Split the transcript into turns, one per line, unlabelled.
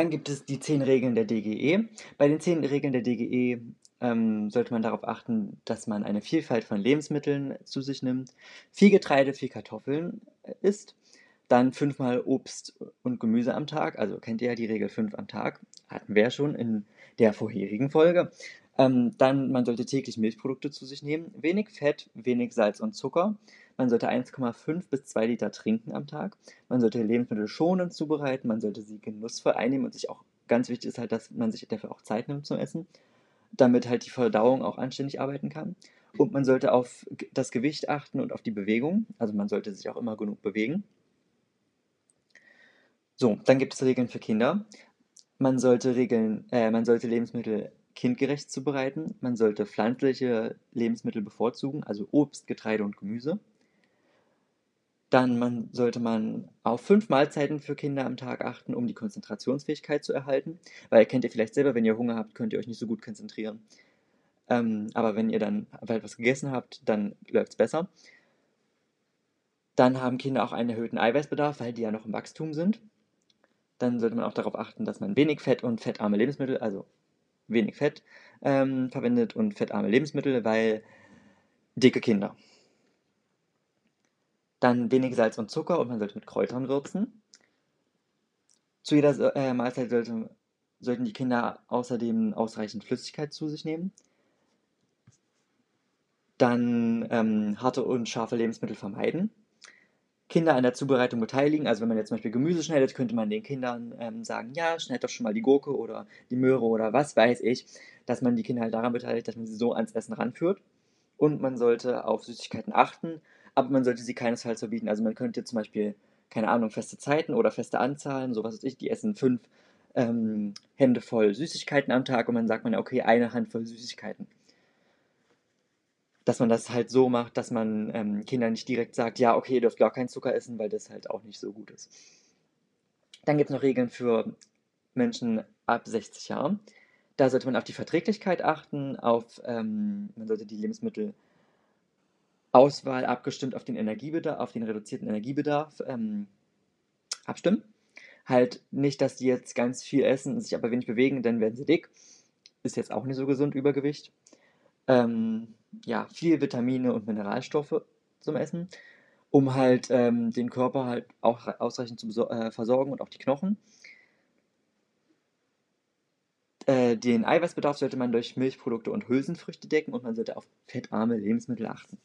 Dann gibt es die 10 Regeln der DGE. Bei den 10 Regeln der DGE ähm, sollte man darauf achten, dass man eine Vielfalt von Lebensmitteln zu sich nimmt, viel Getreide, viel Kartoffeln äh, isst, dann fünfmal Obst und Gemüse am Tag, also kennt ihr ja die Regel 5 am Tag, hatten wir ja schon in der vorherigen Folge. Ähm, dann, man sollte täglich Milchprodukte zu sich nehmen, wenig Fett, wenig Salz und Zucker. Man sollte 1,5 bis 2 Liter trinken am Tag. Man sollte Lebensmittel schonend zubereiten, man sollte sie genussvoll einnehmen und sich auch, ganz wichtig ist halt, dass man sich dafür auch Zeit nimmt zum Essen damit halt die Verdauung auch anständig arbeiten kann. Und man sollte auf das Gewicht achten und auf die Bewegung. Also man sollte sich auch immer genug bewegen. So, dann gibt es Regeln für Kinder. Man sollte Regeln, äh, man sollte Lebensmittel kindgerecht zubereiten. Man sollte pflanzliche Lebensmittel bevorzugen, also Obst, Getreide und Gemüse. Dann man, sollte man auf fünf Mahlzeiten für Kinder am Tag achten, um die Konzentrationsfähigkeit zu erhalten. Weil kennt ihr vielleicht selber, wenn ihr Hunger habt, könnt ihr euch nicht so gut konzentrieren. Ähm, aber wenn ihr dann etwas gegessen habt, dann läuft es besser. Dann haben Kinder auch einen erhöhten Eiweißbedarf, weil die ja noch im Wachstum sind. Dann sollte man auch darauf achten, dass man wenig Fett und fettarme Lebensmittel, also wenig Fett, ähm, verwendet und fettarme Lebensmittel, weil dicke Kinder. Dann wenig Salz und Zucker und man sollte mit Kräutern würzen. Zu jeder äh, Mahlzeit sollte, sollten die Kinder außerdem ausreichend Flüssigkeit zu sich nehmen. Dann ähm, harte und scharfe Lebensmittel vermeiden. Kinder an der Zubereitung beteiligen. Also wenn man jetzt zum Beispiel Gemüse schneidet, könnte man den Kindern ähm, sagen, ja, schneid doch schon mal die Gurke oder die Möhre oder was weiß ich, dass man die Kinder halt daran beteiligt, dass man sie so ans Essen ranführt. Und man sollte auf Süßigkeiten achten aber man sollte sie keinesfalls verbieten. Also man könnte zum Beispiel, keine Ahnung, feste Zeiten oder feste Anzahlen, sowas weiß ich, die essen fünf ähm, Hände voll Süßigkeiten am Tag und dann sagt man, okay, eine Handvoll Süßigkeiten. Dass man das halt so macht, dass man ähm, Kindern nicht direkt sagt, ja, okay, ihr dürft gar keinen Zucker essen, weil das halt auch nicht so gut ist. Dann gibt es noch Regeln für Menschen ab 60 Jahren. Da sollte man auf die Verträglichkeit achten, auf, ähm, man sollte die Lebensmittel Auswahl abgestimmt auf den Energiebedarf, auf den reduzierten Energiebedarf ähm, abstimmen. Halt nicht, dass die jetzt ganz viel essen, sich aber wenig bewegen, dann werden sie dick. Ist jetzt auch nicht so gesund, Übergewicht. Ähm, ja, viel Vitamine und Mineralstoffe zum Essen, um halt ähm, den Körper halt auch ausreichend zu äh, versorgen und auch die Knochen. Äh, den Eiweißbedarf sollte man durch Milchprodukte und Hülsenfrüchte decken und man sollte auf fettarme Lebensmittel achten.